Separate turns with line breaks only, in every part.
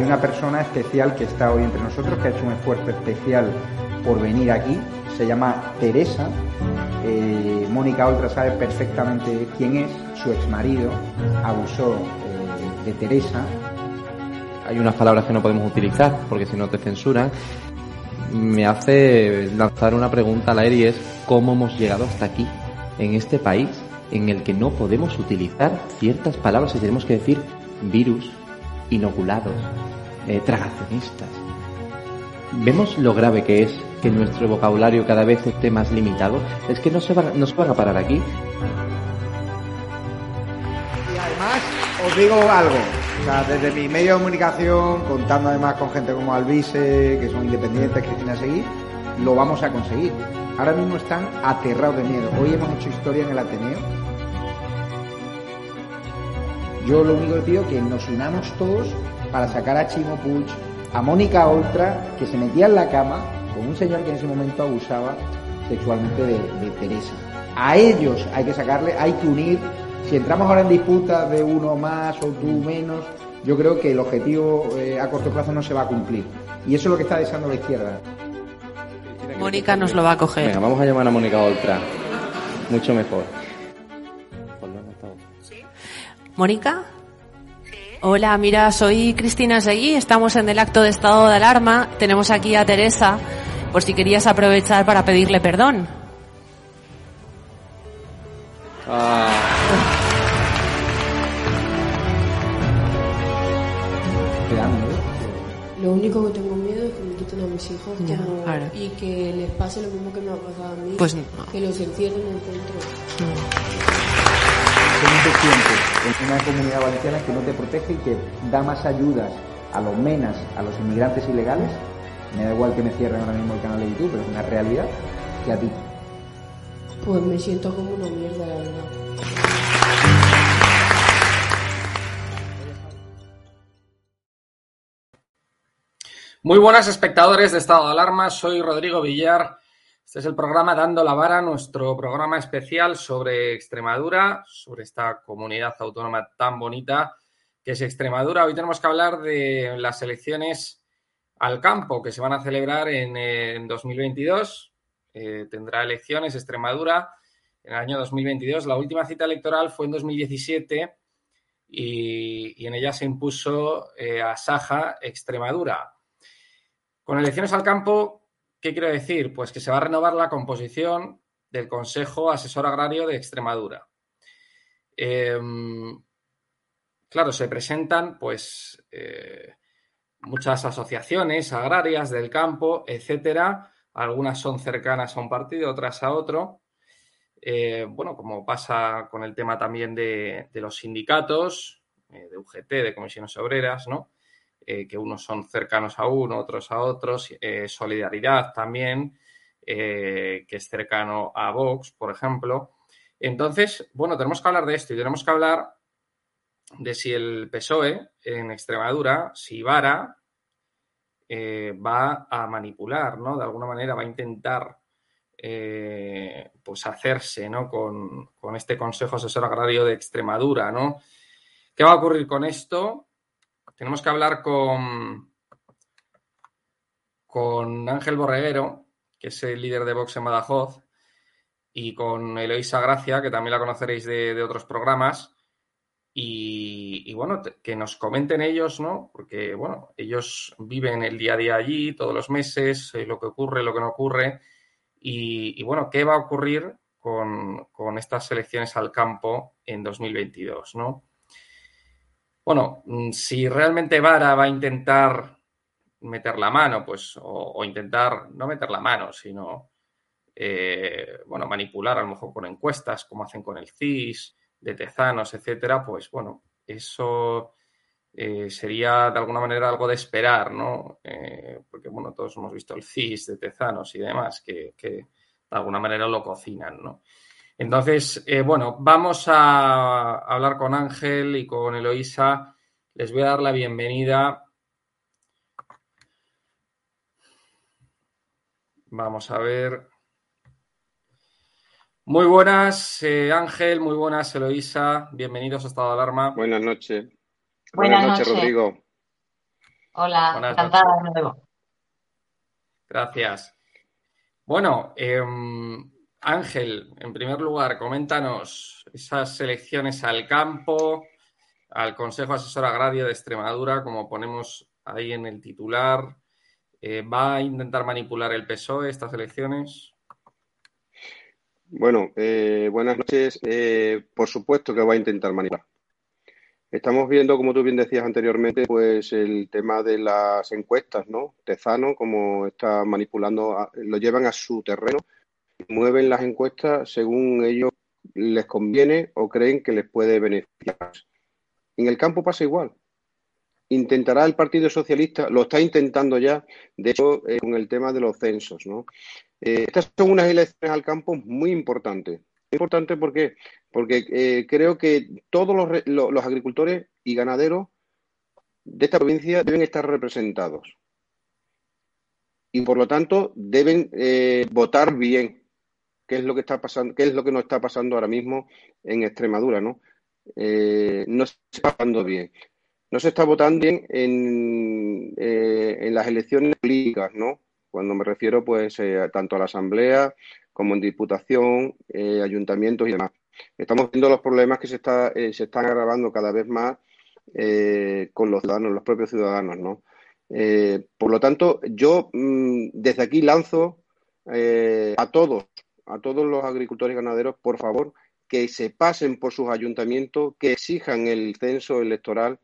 Hay una persona especial que está hoy entre nosotros, que ha hecho un esfuerzo especial por venir aquí. Se llama Teresa. Eh, Mónica Oltra sabe perfectamente quién es. Su exmarido abusó eh, de Teresa.
Hay unas palabras que no podemos utilizar porque si no te censuran. Me hace lanzar una pregunta al aire y es cómo hemos llegado hasta aquí, en este país, en el que no podemos utilizar ciertas palabras y tenemos que decir virus, inoculados, eh, tragacionistas. Vemos lo grave que es que nuestro vocabulario cada vez esté más limitado. Es que no se van, no se van a parar aquí.
Y además, os digo algo. Desde mi medio de comunicación, contando además con gente como Alvise, que son independientes, Cristina Seguí, lo vamos a conseguir. Ahora mismo están aterrados de miedo. Hoy hemos hecho historia en el Ateneo. Yo lo único que pido es que nos unamos todos para sacar a Chimo Puig, a Mónica Oltra, que se metía en la cama con un señor que en ese momento abusaba sexualmente de, de Teresa. A ellos hay que sacarle, hay que unir. Si entramos ahora en disputas de uno más o tú menos, yo creo que el objetivo eh, a corto plazo no se va a cumplir. Y eso es lo que está deseando la izquierda.
Mónica nos lo va a coger.
Venga, vamos a llamar a Mónica Oltra. Mucho mejor.
¿Mónica? Hola, mira, soy Cristina Seguí, estamos en el acto de estado de alarma, tenemos aquí a Teresa, por si querías aprovechar para pedirle perdón.
Lo único que tengo miedo es que me quiten a mis hijos como-
claro.
y que les pase lo mismo que me ha pasado a mí,
Pues no.
que los encierren en centros.
¿Cómo te sientes en una comunidad valenciana que no te protege y que da más ayudas a los menas, a los inmigrantes ilegales? Me da igual que me cierren ahora mismo el canal de YouTube, pero es una realidad que a ti.
Pues me siento como una mierda, la verdad.
Muy buenas espectadores de Estado de Alarma, soy Rodrigo Villar. Este es el programa Dando la Vara, nuestro programa especial sobre Extremadura, sobre esta comunidad autónoma tan bonita que es Extremadura. Hoy tenemos que hablar de las elecciones al campo que se van a celebrar en, eh, en 2022. Eh, tendrá elecciones Extremadura en el año 2022. La última cita electoral fue en 2017 y, y en ella se impuso eh, a Saja Extremadura. Con elecciones al campo, ¿qué quiero decir? Pues que se va a renovar la composición del Consejo Asesor Agrario de Extremadura. Eh, claro, se presentan pues eh, muchas asociaciones agrarias del campo, etcétera. Algunas son cercanas a un partido, otras a otro. Eh, bueno, como pasa con el tema también de, de los sindicatos, eh, de UGT, de comisiones obreras, ¿no? Eh, que unos son cercanos a uno, otros a otros, eh, Solidaridad también, eh, que es cercano a Vox, por ejemplo. Entonces, bueno, tenemos que hablar de esto y tenemos que hablar de si el PSOE en Extremadura, si Vara, va a manipular, ¿no? De alguna manera va a intentar pues hacerse, ¿no? Con, con este Consejo Asesor Agrario de Extremadura, ¿no? ¿Qué va a ocurrir con esto? Tenemos que hablar con, con Ángel Borreguero, que es el líder de Vox en Badajoz, y con Eloisa Gracia, que también la conoceréis de, de otros programas. Y, y bueno, que nos comenten ellos, ¿no? Porque, bueno, ellos viven el día a día allí, todos los meses, eh, lo que ocurre, lo que no ocurre. Y, y bueno, ¿qué va a ocurrir con, con estas elecciones al campo en 2022, ¿no? Bueno, mm, si realmente Vara va a intentar meter la mano, pues, o, intentar no meter la mano, sino, eh, bueno, manipular a lo mejor con encuestas, como hacen con el CIS, de Tezanos, etcétera, pues, bueno, eso eh, sería de alguna manera algo de esperar, ¿no? Eh, porque, bueno, todos hemos visto el CIS de Tezanos y demás, que, de alguna manera lo cocinan, ¿no? Entonces, eh, bueno, vamos a hablar con Ángel y con Eloísa. Les voy a dar la bienvenida. Vamos a ver. Muy buenas, Ángel, muy buenas, Eloísa. Bienvenidos a Estado de Alarma.
Buenas noches. Buenas, noches, Rodrigo.
Hola, encantada de nuevo.
Gracias. Bueno, em, Ángel, en primer lugar, coméntanos esas elecciones al campo, al Consejo Asesor Agrario de Extremadura, como ponemos ahí en el titular. Eh, ¿Va a intentar manipular el PSOE estas elecciones?
Bueno, eh, buenas noches. Eh, por supuesto que va a intentar manipular. Estamos viendo, como tú bien decías anteriormente, pues el tema de las encuestas, ¿no? Tezano, como está manipulando, lo llevan a su terreno, mueven las encuestas según ellos les conviene o creen que les puede beneficiar. En el campo pasa igual. Intentará el Partido Socialista, lo está intentando ya, de hecho, eh, con el tema de los censos, ¿no? Eh, estas son unas elecciones al campo muy importantes. Importante porque porque eh, creo que todos los, agricultores y ganaderos de esta provincia deben estar representados. Y por lo tanto deben votar bien, qué es lo que está pasando, qué es lo que nos está pasando ahora mismo en Extremadura, ¿no? Eh, no se está votando bien. No se está votando bien en, en las elecciones políticas, ¿no? Cuando me refiero, pues, tanto a la Asamblea como en Diputación, ayuntamientos y demás estamos viendo los problemas que se, está, eh, se están agravando cada vez más eh, con los ciudadanos, los propios ciudadanos, ¿no? Eh, por lo tanto, yo mm, desde aquí lanzo a todos, a todos los agricultores y ganaderos, por favor, que se pasen por sus ayuntamientos, que exijan el censo electoral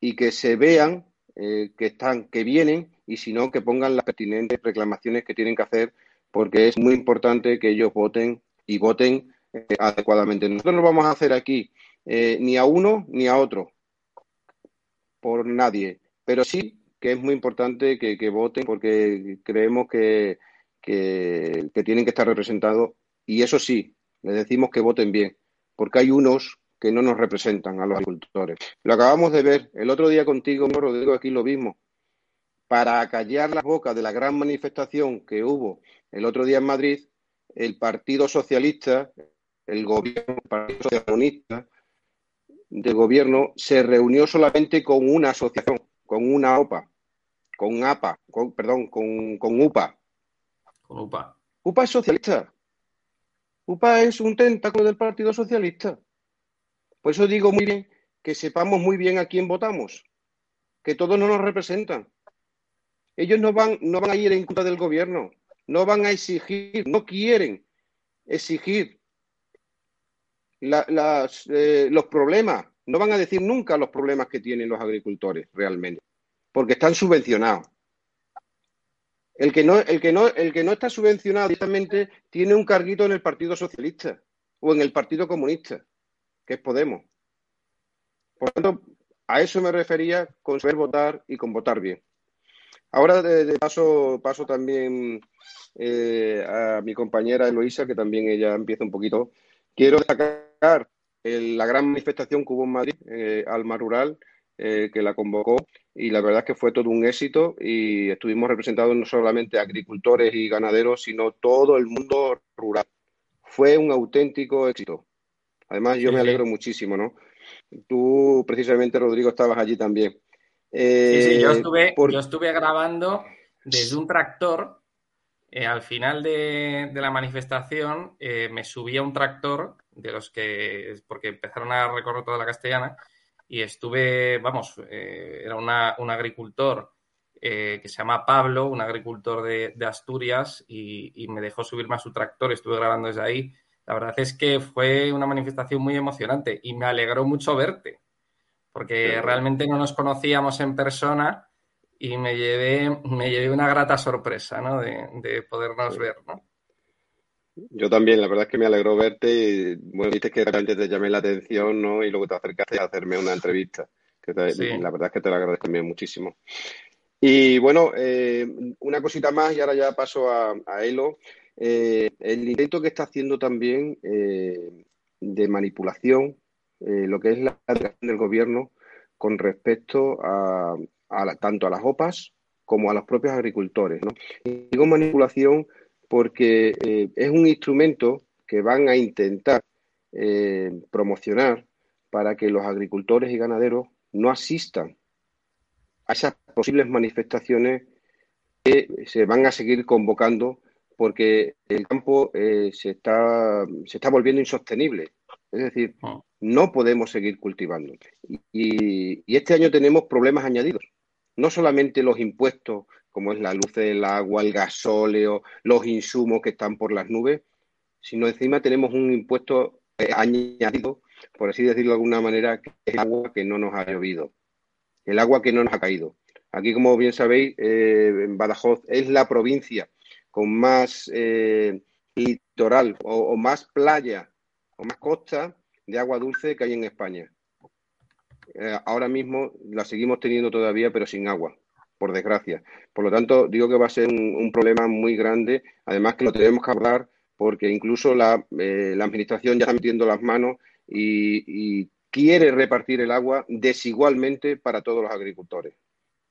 y que se vean que están, que vienen y si no, que pongan las pertinentes reclamaciones que tienen que hacer, porque es muy importante que ellos voten y voten adecuadamente. Nosotros no vamos a hacer aquí eh, ni a uno ni a otro, por nadie, pero sí que es muy importante que, voten porque creemos que, que, tienen que estar representados y eso sí, les decimos que voten bien, porque hay unos que no nos representan a los agricultores. Lo acabamos de ver el otro día contigo, Rodrigo, aquí lo mismo. Para acallar las bocas de la gran manifestación que hubo el otro día en Madrid, el Partido Socialista, el gobierno, el Partido Socialista de gobierno se reunió solamente con una asociación, con una OPA, con APA, con, perdón, con, con UPA.
UPA.
UPA es socialista. UPA es un tentáculo del Partido Socialista. Por eso digo muy bien que sepamos muy bien a quién votamos, que todos no nos representan. Ellos no van, no van a ir en contra del gobierno, no van a exigir, no quieren exigir eh, los problemas. No van a decir nunca los problemas que tienen los agricultores realmente, porque están subvencionados. El que no, el que no, el que no está subvencionado directamente tiene un carguito en el Partido Socialista o en el Partido Comunista, que es Podemos. Por tanto, a eso me refería con saber votar y con votar bien. Ahora de, paso, paso también eh, a mi compañera Eloisa, que también ella empieza un poquito. Quiero destacar la gran manifestación que hubo en Madrid, eh, Alma Rural, eh, que la convocó y la verdad es que fue todo un éxito y estuvimos representados no solamente agricultores y ganaderos, sino todo el mundo rural. Fue un auténtico éxito. Además, yo me alegro muchísimo, ¿no? Tú, precisamente, Rodrigo, estabas allí también.
sí, sí, yo eh, estuve, yo estuve grabando desde un tractor. al final de, de la manifestación me subí a un tractor de los que, porque empezaron a recorrer toda la castellana y estuve, vamos, eh, era un agricultor eh, que se llama Pablo, un agricultor de, Asturias y, me dejó subirme a su tractor, estuve grabando desde ahí. La verdad es que fue una manifestación muy emocionante y me alegró mucho verte, porque realmente no nos conocíamos en persona y me llevé, me llevé una grata sorpresa, ¿no? De, de podernos ver, ¿no?
Yo también, la verdad es que me alegró verte y bueno, viste que realmente te llamé la atención, ¿no? Y luego te acercaste a hacerme una entrevista. Que La verdad es que te lo agradezco también muchísimo. Y bueno, eh, una cosita más y ahora ya paso a, Elo. Eh, el intento que está haciendo también eh, de manipulación, lo que es la del gobierno con respecto a, tanto a las OPAs como a los propios agricultores. ¿no? Digo manipulación porque eh, es un instrumento que van a intentar eh, promocionar para que los agricultores y ganaderos no asistan a esas posibles manifestaciones que se van a seguir convocando porque el campo eh, se, está, se está volviendo insostenible. Es decir, ah. no podemos seguir cultivando. y, este año tenemos problemas añadidos. No solamente los impuestos como es la luz del agua, el gasóleo, los insumos que están por las nubes, sino encima tenemos un impuesto eh, añadido, por así decirlo de alguna manera, que es el agua que no nos ha llovido, el agua que no nos ha caído. Aquí, como bien sabéis, eh, en Badajoz es la provincia con más eh, litoral o, más playa o más costa de agua dulce que hay en España. ahora mismo la seguimos teniendo todavía, pero sin agua por desgracia. Por lo tanto, digo que va a ser un, problema muy grande, además que lo tenemos que hablar porque incluso la, eh, Administración ya está metiendo las manos y, quiere repartir el agua desigualmente para todos los agricultores.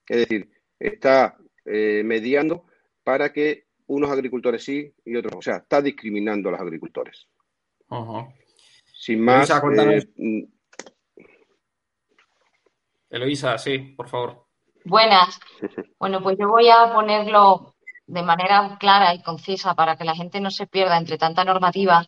Es decir, está eh, mediando para que unos agricultores sí y otros no. O sea, está discriminando a los agricultores. Sin más.
Eloisa, eh, Eloisa, sí, por favor.
Buenas. Bueno, pues yo voy a ponerlo de manera clara y concisa para que la gente no se pierda entre tanta normativa,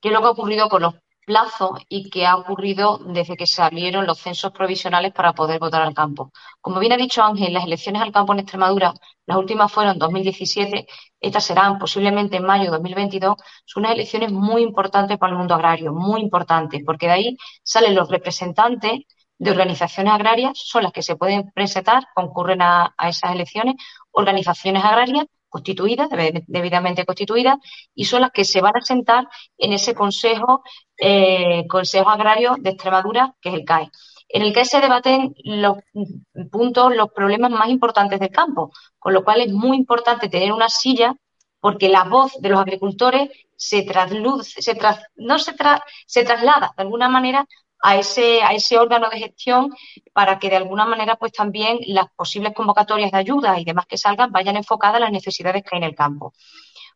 qué es lo que ha ocurrido con los plazos y qué ha ocurrido desde que salieron los censos provisionales para poder votar al campo. Como bien ha dicho Ángel, las elecciones al campo en Extremadura, las últimas fueron en 2017, estas serán posiblemente en mayo de 2022, son unas elecciones muy importantes para el mundo agrario, muy importantes, porque de ahí salen los representantes de organizaciones agrarias son las que se pueden presentar, concurren a, esas elecciones, organizaciones agrarias constituidas, debidamente constituidas, y son las que se van a sentar en ese Consejo, eh, Consejo Agrario de Extremadura, que es el CAE, en el que se debaten los puntos, los problemas más importantes del campo, con lo cual es muy importante tener una silla porque la voz de los agricultores se, trasluce, se no se, se traslada de alguna manera a ese, a ese órgano de gestión para que de alguna manera pues también las posibles convocatorias de ayuda y demás que salgan vayan enfocadas a las necesidades que hay en el campo.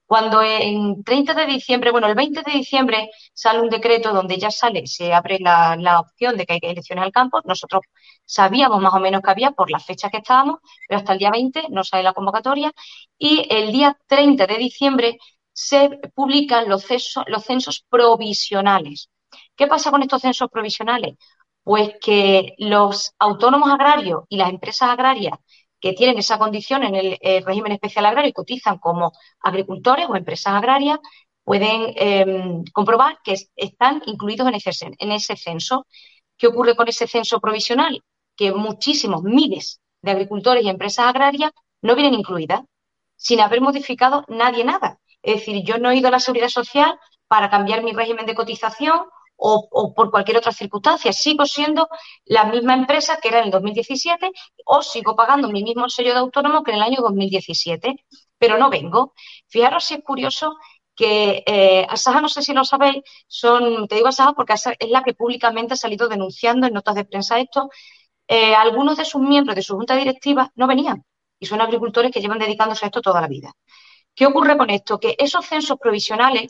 Cuando en 30 de diciembre, bueno, el 20 de diciembre sale un decreto donde ya sale, se abre la, opción de que hay elecciones al campo. Nosotros sabíamos más o menos que había por las fechas que estábamos, pero hasta el día 20 no sale la convocatoria. Y el día 30 de diciembre se publican los censos provisionales. ¿Qué pasa con estos censos provisionales? Pues que los autónomos agrarios y las empresas agrarias que tienen esa condición en el, régimen especial agrario y cotizan como agricultores o empresas agrarias pueden em, comprobar que están incluidos en ese, en ese censo. ¿Qué ocurre con ese censo provisional? Que muchísimos, miles de agricultores y empresas agrarias no vienen incluidas, sin haber modificado nadie nada. Es decir, yo no he ido a la seguridad social para cambiar mi régimen de cotización o, por cualquier otra circunstancia. Sigo siendo la misma empresa que era en el 2017 o sigo pagando mi mismo sello de autónomo que en el año 2017, pero no vengo. Fijaros si es curioso que eh, Asaja, no sé si lo sabéis, son, te digo Asaja porque es la que públicamente ha salido denunciando en notas de prensa esto, eh, algunos de sus miembros de su junta directiva no venían y son agricultores que llevan dedicándose a esto toda la vida. ¿Qué ocurre con esto? Que esos censos provisionales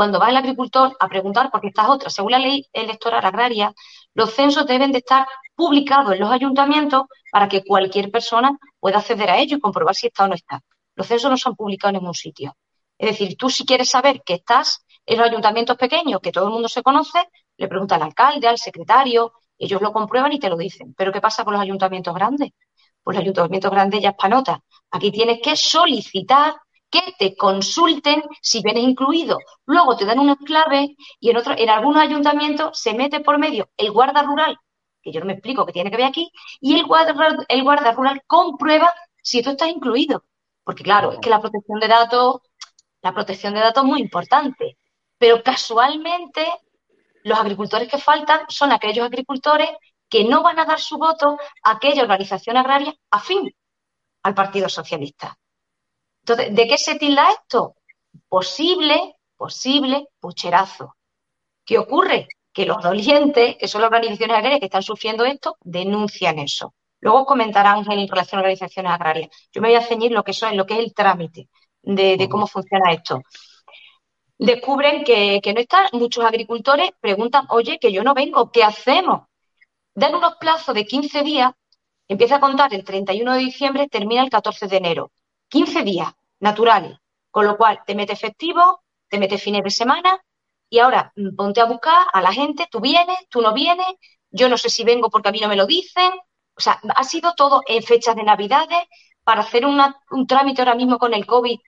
cuando va el agricultor a preguntar, porque estas otras, según la ley electoral agraria, los censos deben de estar publicados en los ayuntamientos para que cualquier persona pueda acceder a ellos y comprobar si está o no está. Los censos no se han publicado en ningún sitio. Es decir, tú si quieres saber que estás en los ayuntamientos pequeños, que todo el mundo se conoce, le pregunta al alcalde, al secretario, ellos lo comprueban y te lo dicen. Pero ¿qué pasa con los ayuntamientos grandes? Pues los ayuntamientos grandes ya es panota. Aquí tienes que solicitar que te consulten si vienes incluido. Luego te dan unas claves y en, otro, en algunos ayuntamientos se mete por medio el guarda rural que yo no me explico qué tiene que ver aquí, y el guarda, el guarda rural comprueba si tú estás incluido. Porque claro, es que la protección de datos, la protección de datos es muy importante. Pero casualmente, los agricultores que faltan son aquellos agricultores que no van a dar su voto a aquella organización agraria afín al Partido Socialista. Entonces, ¿de qué se tilda esto? Posible, posible pucherazo. ¿Qué ocurre? Que los dolientes, que son las organizaciones agrarias que están sufriendo esto, denuncian eso. Luego comentarán en relación a organizaciones agrarias. Yo me voy a ceñir lo que, son, lo que es el trámite de, cómo funciona esto. Descubren que, que no están, muchos agricultores preguntan, oye, que yo no vengo, ¿qué hacemos? Dan unos plazos de 15 días, empieza a contar el 31 de diciembre, termina el 14 de enero. 15 días naturales, con lo cual te mete efectivo, te mete fines de semana y ahora mm, ponte a buscar a la gente, tú vienes, tú no vienes, yo no sé si vengo porque a mí no me lo dicen, o sea, ha sido todo en fechas de Navidades para hacer un trámite ahora mismo con el COVID.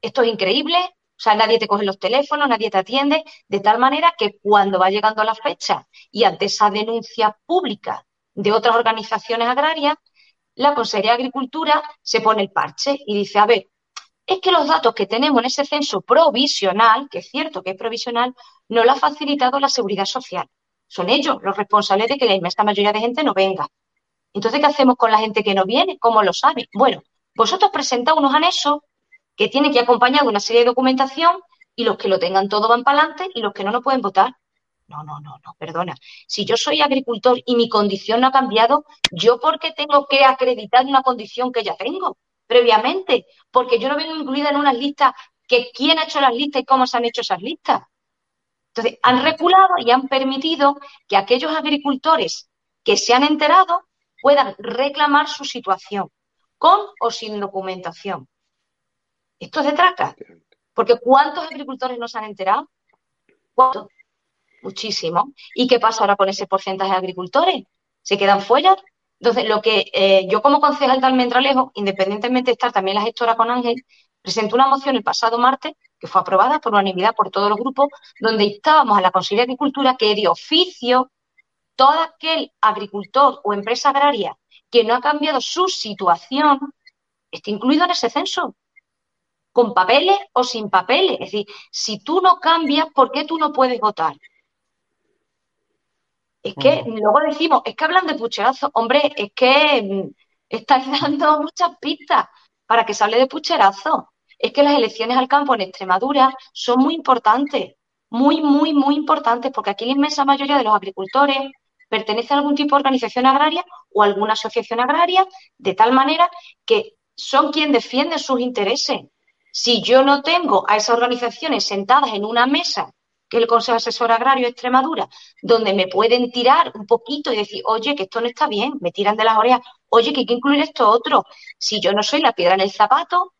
Esto es increíble. O sea, nadie te coge los teléfonos, nadie te atiende, de tal manera que cuando va llegando la fecha y ante esa denuncia pública de otras organizaciones agrarias, la Consejería de Agricultura se pone el parche y dice, a ver, es que los datos que tenemos en ese censo provisional, que es cierto que es provisional, no lo ha facilitado la Seguridad Social. Son ellos los responsables de que la inmensa mayoría de gente no venga. Entonces, ¿qué hacemos con la gente que no viene? ¿Cómo lo sabe? Bueno, vosotros presentáis unos anexos que tienen que acompañar de una serie de documentación y los que lo tengan todo van para adelante y los que no, no pueden votar. No, no, no, no, perdona. Si yo soy agricultor y mi condición no ha cambiado, ¿yo por qué tengo que acreditar una condición que ya tengo previamente? Porque yo no vengo incluida en unas listas que quién ha hecho las listas y cómo se han hecho esas listas. Entonces, han reculado y han permitido que aquellos agricultores que se han enterado puedan reclamar su situación, con o sin documentación. Esto es de traca. Porque ¿cuántos agricultores no se han enterado? ¿Cuántos? Muchísimos. ¿Y qué pasa ahora con ese porcentaje de agricultores? ¿Se quedan fuera? Entonces, lo que eh, yo como concejal de Almendralejo, independientemente de estar también la gestora con Ángel, presenté una moción el pasado martes, que fue aprobada por unanimidad por todos los grupos, donde instábamos a la Consejería de Agricultura que de oficio todo aquel agricultor o empresa agraria que no ha cambiado su situación está incluido en ese censo, con papeles o sin papeles. Es decir, si tú no cambias, ¿por qué tú no puedes votar? Es que luego decimos, es que hablan de pucherazo. Hombre, es que mm, estáis dando muchas pistas para que se hable de pucherazo. Es que las elecciones al campo en Extremadura son muy importantes, muy, muy, muy importantes, porque aquí la inmensa mayoría de los agricultores pertenece a algún tipo de organización agraria o alguna asociación agraria, de tal manera que son quien defiende sus intereses. Si yo no tengo a esas organizaciones sentadas en una mesa, el Consejo Asesor Agrario de Extremadura, donde me pueden tirar un poquito y decir, oye, que esto no está bien, me tiran de las orejas, oye, que hay que incluir esto otro. Si yo no soy la piedra en el zapato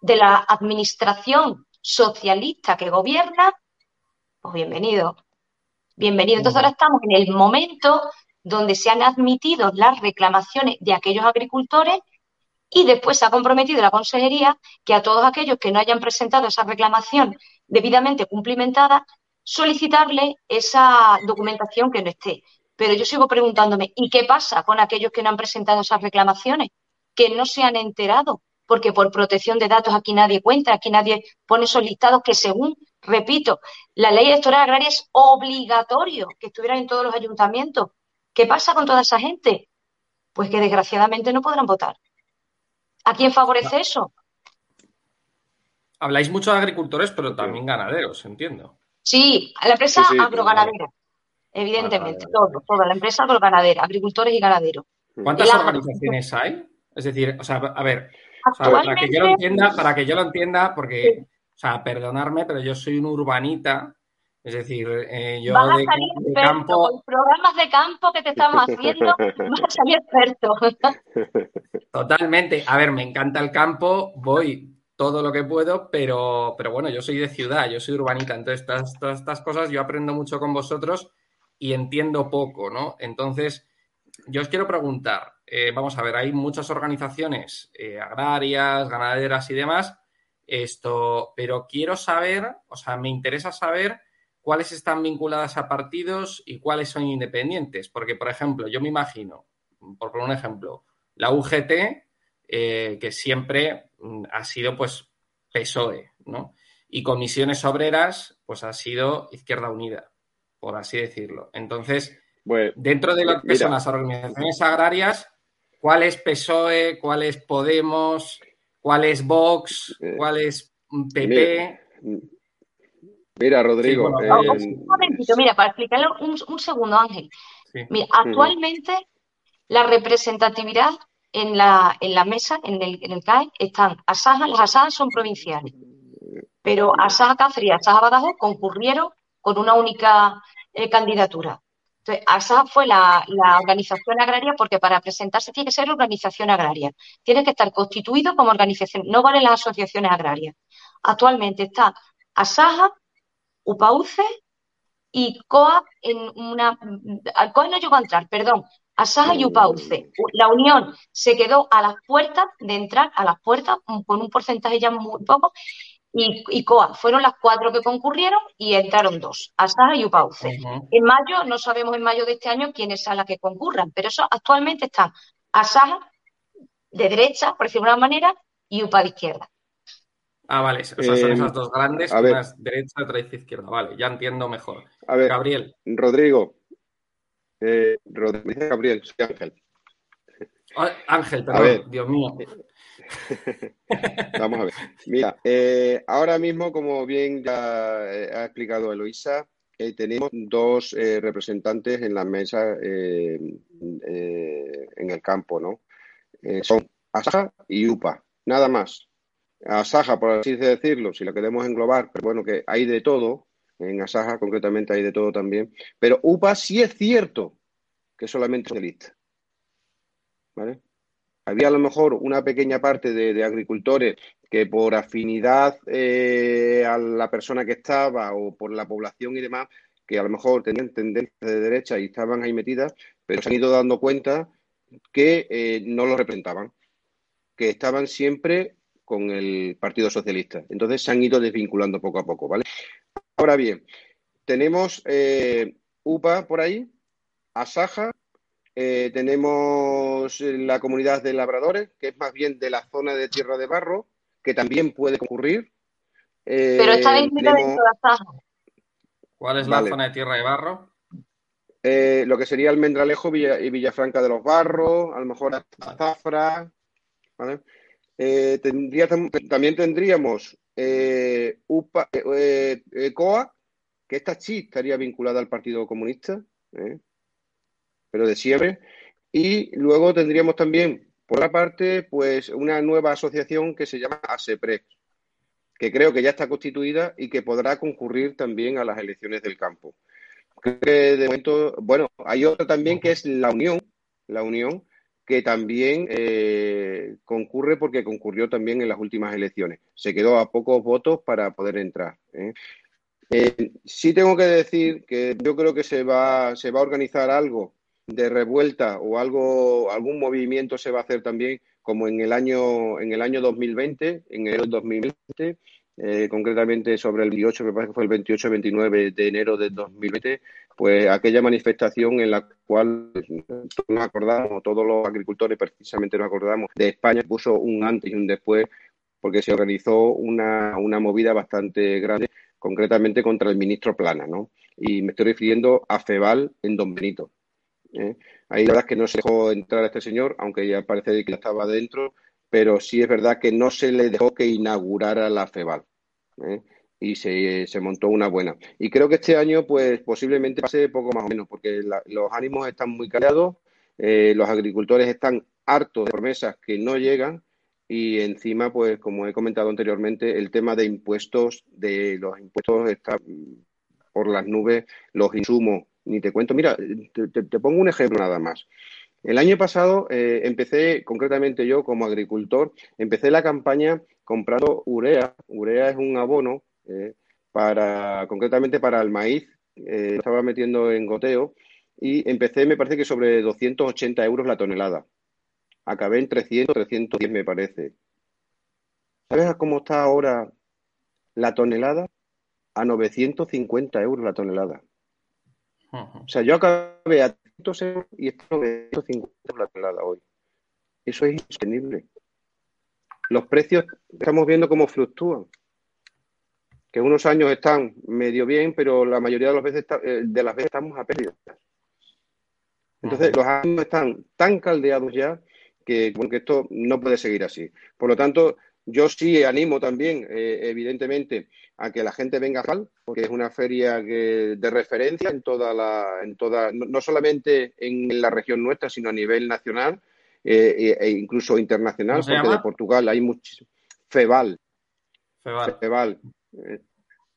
de la administración socialista que gobierna, pues bienvenido. Bienvenido. Entonces ahora estamos en el momento donde se han admitido las reclamaciones de aquellos agricultores y después se ha comprometido la Consejería que a todos aquellos que no hayan presentado esa reclamación debidamente cumplimentada, solicitarle esa documentación que no esté. Pero yo sigo preguntándome, ¿y qué pasa con aquellos que no han presentado esas reclamaciones? Que no se han enterado, porque por protección de datos aquí nadie cuenta, aquí nadie pone esos listados que según Repito, la ley electoral agraria es obligatorio que estuvieran en todos los ayuntamientos. ¿Qué pasa con toda esa gente? Pues que desgraciadamente no podrán votar. ¿A quién favorece eso?
Habláis mucho de agricultores, pero también ganaderos, entiendo.
Sí, la empresa agroganadera, evidentemente, todo, toda la empresa agroganadera, agricultores y ganaderos.
¿Cuántas organizaciones hay? Es decir, o sea, a ver, para que yo lo entienda, para que yo lo entienda, porque o sea, perdonarme, pero yo soy un urbanita, es decir, eh, yo de, campo...
Con programas de campo que te estamos haciendo, vas a salir experto.
Totalmente. A ver, me encanta el campo, voy todo lo que puedo, pero, pero bueno, yo soy de ciudad, yo soy urbanita, entonces todas estas cosas yo aprendo mucho con vosotros y entiendo poco, ¿no? Entonces, yo os quiero preguntar, eh, vamos a ver, hay muchas organizaciones eh, agrarias, ganaderas y demás esto, pero quiero saber, o sea, me interesa saber cuáles están vinculadas a partidos y cuáles son independientes. Porque, por ejemplo, yo me imagino, por poner un ejemplo, la UGT, eh, que siempre ha sido pues PSOE, ¿no? Y comisiones obreras, pues ha sido Izquierda Unida, por así decirlo. Entonces, pues, dentro de lo que son las organizaciones agrarias, ¿cuál es PSOE? ¿Cuál es Podemos? ¿Cuál es Vox? Eh, ¿Cuál es PP?
Mira, Rodrigo.
un momentito, mira, para explicarlo un, segundo, Ángel. Mira, actualmente la representatividad en la, en la mesa, en el, en el CAE, están Asaja, las Asajas son provinciales, pero Asaja Cáceres y Asaja Badajoz concurrieron con una única eh, candidatura. Entonces, ASA fue la, la, organización agraria porque para presentarse tiene que ser organización agraria. Tiene que estar constituido como organización. No valen las asociaciones agrarias. Actualmente está ASAJA, UPAUCE y COA en una... COA no llegó a entrar, perdón. ASAJA y UPAUCE. La unión se quedó a las puertas de entrar, a las puertas, con un porcentaje ya muy poco, y, COA. Fueron las cuatro que concurrieron y entraron dos, ASAJA y UPAUCE. En mayo, no sabemos en mayo de este año quiénes son las que concurran, pero eso actualmente están ASAJA de derecha, por decirlo de una manera, y UPA de izquierda.
Ah, vale, o sea, son esas dos grandes, una derecha, otra izquierda. Vale, ya entiendo mejor.
A ver, Gabriel. Rodrigo. Eh, Rodrigo, Gabriel, soy Ángel.
Ah, Ángel, perdón, Dios mío.
Vamos a ver. Mira, eh, ahora mismo, como bien ya eh, ha explicado Eloisa, eh, tenemos dos representantes en la mesa en el campo, ¿no? son Asaja y UPA, nada más. Asaja, por así decirlo, si lo queremos englobar, pero bueno, que hay de todo, en Asaja concretamente hay de todo también, pero UPA sí es cierto que solamente socialista. ¿Vale? Había a lo mejor una pequeña parte de, agricultores que por afinidad eh, a la persona que estaba o por la población y demás, que a lo mejor tenían tendencia de derecha y estaban ahí metidas, pero se han ido dando cuenta que eh, no lo representaban, que estaban siempre con el Partido Socialista. Entonces se han ido desvinculando poco a poco, ¿vale? Ahora bien, tenemos eh, UPA por ahí, Asaja eh, tenemos la comunidad de labradores, que es más bien de la zona de tierra de barro, que también puede concurrir.
Eh, Pero está dentro de toda
¿Cuál es la zona de tierra de barro?
Eh, lo que sería Almendralejo y Villafranca de los Barros, a lo mejor Zafra. ¿vale? también tendríamos UPA, COA, que esta sí estaría vinculada al Partido Comunista pero de siempre. Y luego tendríamos también, por la parte, pues una nueva asociación que se llama ASEPRE, que creo que ya está constituida y que podrá concurrir también a las elecciones del campo. Creo que de momento, bueno, hay otra también que es la Unión, la Unión, que también eh, concurre porque concurrió también en las últimas elecciones. Se quedó a pocos votos para poder entrar. ¿eh? Eh, sí tengo que decir que yo creo que se va, se va a organizar algo de revuelta o algo, algún movimiento se va a hacer también como en el año, en el año 2020, en el 2020, eh, concretamente sobre el 28, me parece que fue el 28-29 de enero de 2020, pues aquella manifestación en la cual nos acordamos, todos los agricultores precisamente nos acordamos, de España puso un antes y un después, porque se organizó una, una movida bastante grande, concretamente contra el ministro Plana, ¿no? Y me estoy refiriendo a Feval en Don Benito. ¿eh? Ahí la verdad es que no se dejó entrar a este señor, aunque ya parece que ya estaba dentro, pero sí es verdad que no se le dejó que inaugurara la FEBAL. ¿eh? Y se, montó una buena. Y creo que este año, pues posiblemente pase poco más o menos, porque los ánimos están muy callados, eh, los agricultores están hartos de promesas que no llegan y encima, pues como he comentado anteriormente, el tema de impuestos, de los impuestos está por las nubes, los insumos ni te cuento. Mira, te, pongo un ejemplo nada más. El año pasado eh, empecé, concretamente yo como agricultor, empecé la campaña comprando urea. Urea es un abono eh, para, concretamente para el maíz. Eh, estaba metiendo en goteo y empecé, me parece que sobre 280 euros la tonelada. Acabé en 300, 310 me parece. ¿Sabes cómo está ahora la tonelada? a 950 euros la tonelada. O sea, yo acabé a 300 euros y está a 950 euros la tonelada hoy. Eso es insostenible. Los precios estamos viendo cómo fluctúan. Que unos años están medio bien, pero la mayoría de las veces, eh, de las veces estamos a pérdida. Entonces, los años están tan caldeados ya que, que esto no puede seguir así. Por lo tanto, yo sí animo también, eh, evidentemente, a que la gente venga a FAL, porque es una feria de referencia en toda la, en toda, no, solamente en la región nuestra, sino a nivel nacional eh, e incluso internacional, porque de Portugal hay muchísimo. FEVAL. FEVAL. FEVAL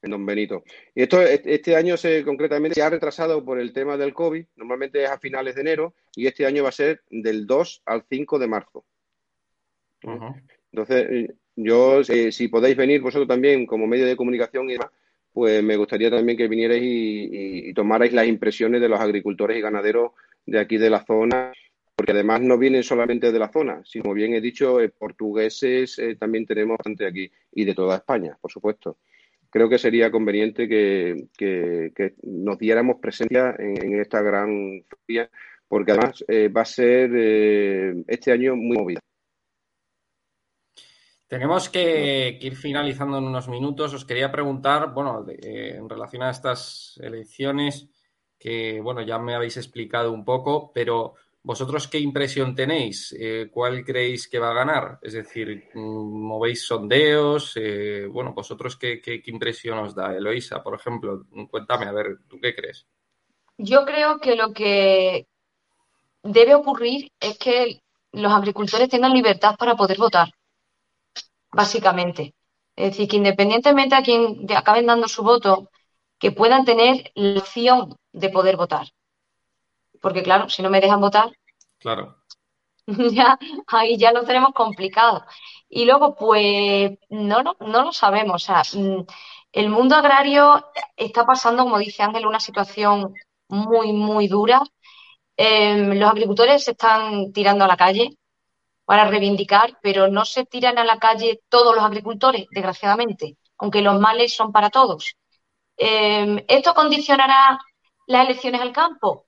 en Don Benito. Y esto este año se concretamente se ha retrasado por el tema del COVID, normalmente es a finales de enero, y este año va a ser del 2 al 5 de marzo. Entonces, eh, yo, eh, si podéis venir vosotros también como medio de comunicación y demás, pues me gustaría también que vinierais y, tomarais las impresiones de los agricultores y ganaderos de aquí de la zona, porque además no vienen solamente de la zona, sino bien he dicho, eh, portugueses también tenemos bastante aquí y de toda España, por supuesto. Creo que sería conveniente que, nos diéramos presencia en, esta gran feria, porque además va a ser este año muy movida.
Tenemos que, ir finalizando en unos minutos. Os quería preguntar, bueno, eh, en relación a estas elecciones, que, bueno, ya me habéis explicado un poco, pero ¿vosotros qué impresión tenéis? Eh, ¿Cuál creéis que va a ganar? Es decir, mm, ¿movéis sondeos? Eh, bueno, ¿vosotros qué, qué, impresión os da? Eloisa, por ejemplo, cuéntame, a ver, ¿tú qué crees?
Yo creo que lo que debe ocurrir es que los agricultores tengan libertad para poder votar básicamente. Es decir, que independientemente a quien acaben dando su voto, que puedan tener la opción de poder votar. Porque claro, si no me dejan votar,
claro.
ya ahí ya lo tenemos complicado. Y luego, pues, no, no, no lo sabemos. O sea, mm, el mundo agrario está pasando, como dice Ángel, una situación muy, muy dura. Em, los agricultores se están tirando a la calle, para reivindicar, pero no se tiran a la calle todos los agricultores, desgraciadamente, aunque los males son para todos. Em, ¿Esto condicionará las elecciones al campo?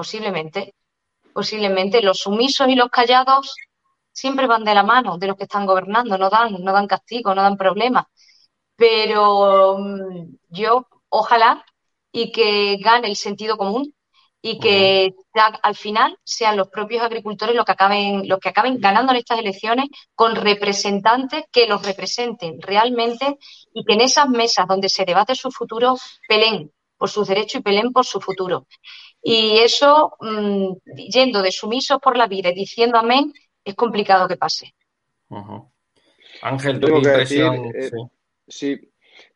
Posiblemente. Posiblemente los sumisos y los callados siempre van de la mano de los que están gobernando, no dan, no dan castigo, no dan problemas. Pero mm, yo, ojalá, y que gane el sentido común, y que al final sean los propios agricultores los que acaben, los que acaben ganando en estas elecciones con representantes que los representen realmente y que en esas mesas donde se debate su futuro peleen por sus derechos y peleen por su futuro. Y eso, mm, yendo de sumisos por la vida y diciendo amén, es complicado que pase.
Ángel, tu impresión.
Eh, sí.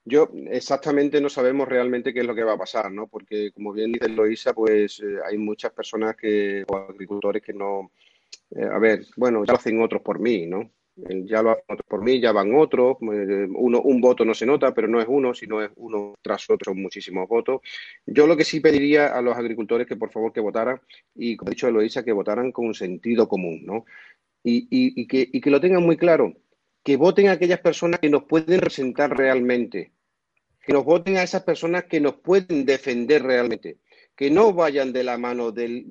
Yo exactamente no sabemos realmente qué es lo que va a pasar, ¿no? Porque como bien dice Loisa, pues eh, hay muchas personas que, o agricultores que no, eh, a ver, bueno, ya lo hacen otros por mí, ¿no? Ya lo hacen otros por mí, ya van otros, eh, uno, un voto no se nota, pero no es uno, sino es uno tras otro, son muchísimos votos. Yo lo que sí pediría a los agricultores que por favor que votaran, y como ha dicho Eloisa, que votaran con sentido común, ¿no? Y, y, y, que, y que lo tengan muy claro, que voten a aquellas personas que nos pueden representar realmente, que nos voten a esas personas que nos pueden defender realmente, que no vayan de la mano del,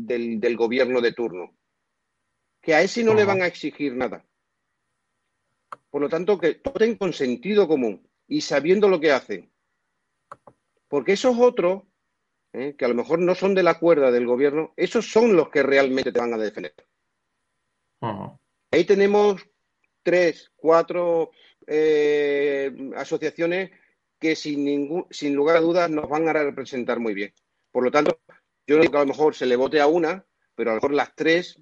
gobierno de turno, que a ese no le van a exigir nada. Por lo tanto, que voten con sentido común y sabiendo lo que hacen. Porque esos otros, ¿eh? que a lo mejor no son de la cuerda del gobierno, esos son los que realmente te van a defender. Ahí tenemos tres, cuatro eh, asociaciones que sin, ningún, sin lugar a dudas nos van a representar muy bien. Por lo tanto, yo no digo que a lo mejor se le vote a una, pero a lo mejor las tres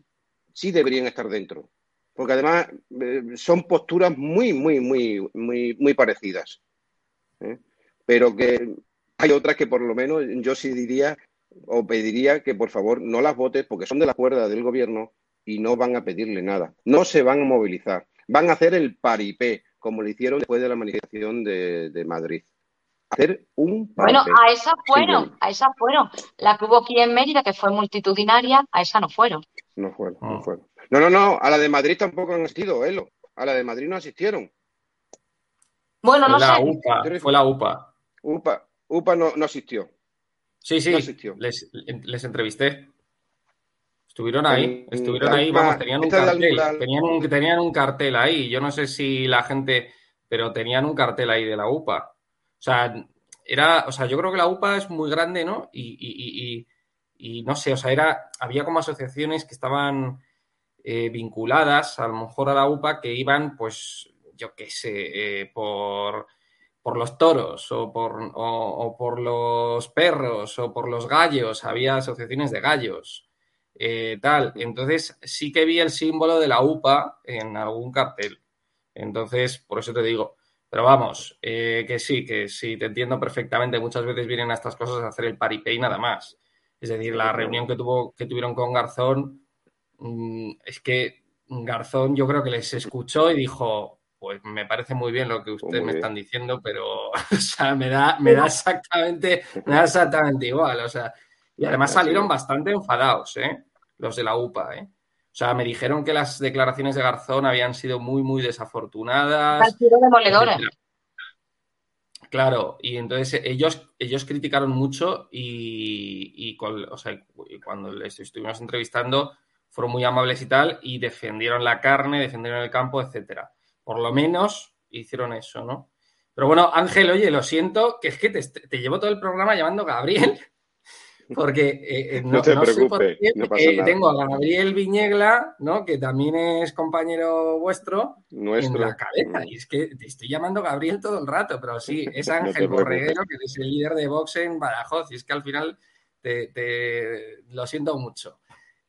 sí deberían estar dentro. Porque además eh, son posturas muy, muy, muy, muy, muy parecidas. ¿eh? Pero que hay otras que por lo menos yo sí diría o pediría que por favor no las votes porque son de la cuerda del gobierno y no van a pedirle nada. No se van a movilizar. Van a hacer el paripé, como lo hicieron después de la manifestación de Madrid hacer un
Bueno, a esas fueron, a esas fueron. La que hubo aquí en Mérida, que fue multitudinaria, a esa no fueron.
No fueron, no ah. fueron. No, no, no, a la de Madrid tampoco han asistido, Elo. A la de Madrid no asistieron.
Bueno, no la
UPA, fue la UPA.
UPA, UPA no, no asistió.
Sí, sí,
No asistió.
les, les entrevisté. Estuvieron ahí,
En
estuvieron
la
ahí, vamos, tenían un
la-
cartel,
la-
tenían un, tenían un cartel ahí. Yo no sé si la gente, pero tenían un cartel ahí de la UPA. O sea, era, o sea, yo creo que la UPA es muy grande, ¿no? Y, y- y- y- y no sé, o sea, era, había como asociaciones que estaban eh, vinculadas a lo mejor a la UPA que iban, pues, yo qué sé, eh, por, por los toros o por, o- o por los perros o por los gallos, había asociaciones de gallos, eh, tal. Entonces sí que vi el símbolo de la UPA en algún cartel. Entonces, por eso te digo. Pero vamos, eh, que sí, que sí, te entiendo perfectamente. Muchas veces vienen a estas cosas a hacer el paripé y nada más. Es decir, la reunión que, tuvo, que tuvieron con Garzón, es que Garzón yo creo que les escuchó y dijo, pues me parece muy bien lo que ustedes
muy
me están diciendo, pero o sea, me da, me da exactamente, me da exactamente igual. O sea, y además salieron bastante enfadados, ¿eh? Los de la UPA, ¿eh? O sea, me dijeron que las declaraciones de Garzón habían sido muy, muy
Han
desafortunadas.
sido demoledoras.
etcétera. Claro, y entonces ellos, ellos criticaron mucho y, y con- o sea, y cuando les estuvimos entrevistando fueron muy amables y tal y defendieron la carne, defendieron el campo, etcétera. Por lo menos hicieron eso, ¿no? Pero bueno, Ángel, oye, lo siento, que es que te, te llevo todo el programa llamando Gabriel, porque eh, eh, no,
No te
no sé por
preocupes,
qué,
no pasa
eh,
nada.
tengo a Gabriel Viñegla, ¿no? Que también es compañero vuestro, en la cabeza. Y es que te estoy llamando Gabriel todo el rato, pero sí, es Ángel
preocupes.
Borreguero, que es el líder de Vox en Badajoz. Y es que al final te, te- lo siento mucho,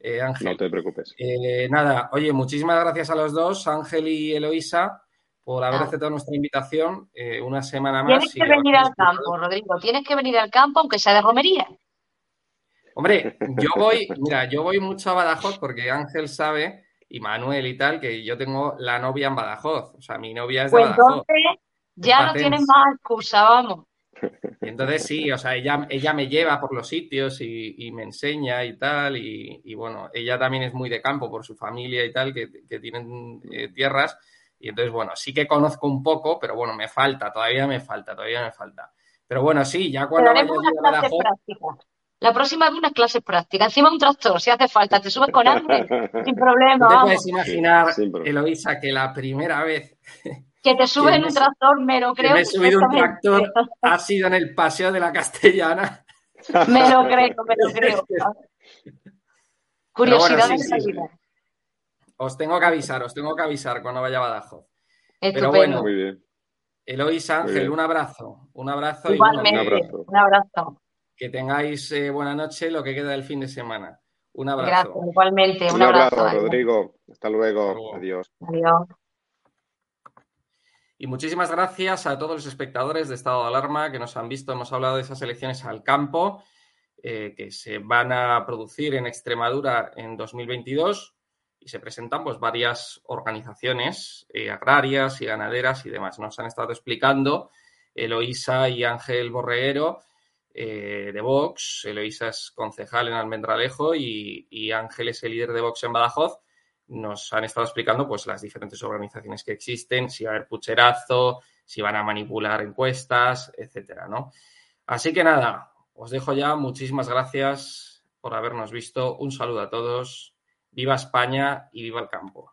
eh, Ángel.
No te preocupes.
Eh, nada, oye, muchísimas gracias a los dos, Ángel y Eloisa, por haber
Ah.
aceptado nuestra invitación eh, una semana más.
Tienes que venir al campo, Rodrigo. Tienes que venir al campo, aunque sea de romería.
Hombre, yo voy, mira, yo voy mucho a Badajoz porque Ángel sabe, y Manuel y tal, que yo tengo la novia en Badajoz. O sea, mi novia es de
Pues
Badajoz.
entonces ya no tienes más excusa, vamos.
Y entonces sí, o sea, ella, ella me lleva por los sitios y, y me enseña y tal. Y, y bueno, ella también es muy de campo por su familia y tal, que, que tienen eh, tierras. Y entonces, bueno, sí que conozco un poco, pero bueno, me falta, todavía me falta, todavía me falta. Pero bueno, sí, ya cuando vaya
daremos
allí
unas
a
clases
Badajoz,
prácticas. La próxima vez unas clases prácticas. Encima un tractor, si hace falta. Te subes con hambre, sin problema,
¿no te
vamos.
puedes imaginar,
Sin problema.
Eloisa, que la primera vez
Que te subes
que
en un tractor, me lo
que
creo
me he subido un tractor ha sido en el paseo de la Castellana?
Me lo creo, me lo creo. Curiosidad la
sí. Os tengo que avisar, os tengo que avisar cuando vaya a Badajoz. Pero bueno,
Muy bien. Muy
Ángel, un abrazo, un abrazo y bueno,
Igualmente,
Un abrazo.
un abrazo.
que tengáis eh, buena noche, lo que queda del fin de semana. Un
Gracias,
abrazo.
igualmente. Un,
Un abrazo. Rodrigo. Hasta luego.
Hasta luego.
Adiós.
Adiós.
Y muchísimas gracias a todos los espectadores de Estado de Alarma que nos han visto. Hemos hablado de esas elecciones al campo eh, que se van a producir en Extremadura en 2022 y se presentan pues varias organizaciones eh, agrarias y ganaderas y demás. Nos han estado explicando Eloísa y Ángel Borreguero eh, de Vox. Eloísa es concejal en Almendralejo y, y Ángel es el líder de Vox en Badajoz nos han estado explicando pues las diferentes organizaciones que existen, si va a haber pucherazo, si van a manipular encuestas, etcétera, ¿no? Así que nada, os dejo ya. Muchísimas gracias por habernos visto. Un saludo a todos. Viva España y viva el campo.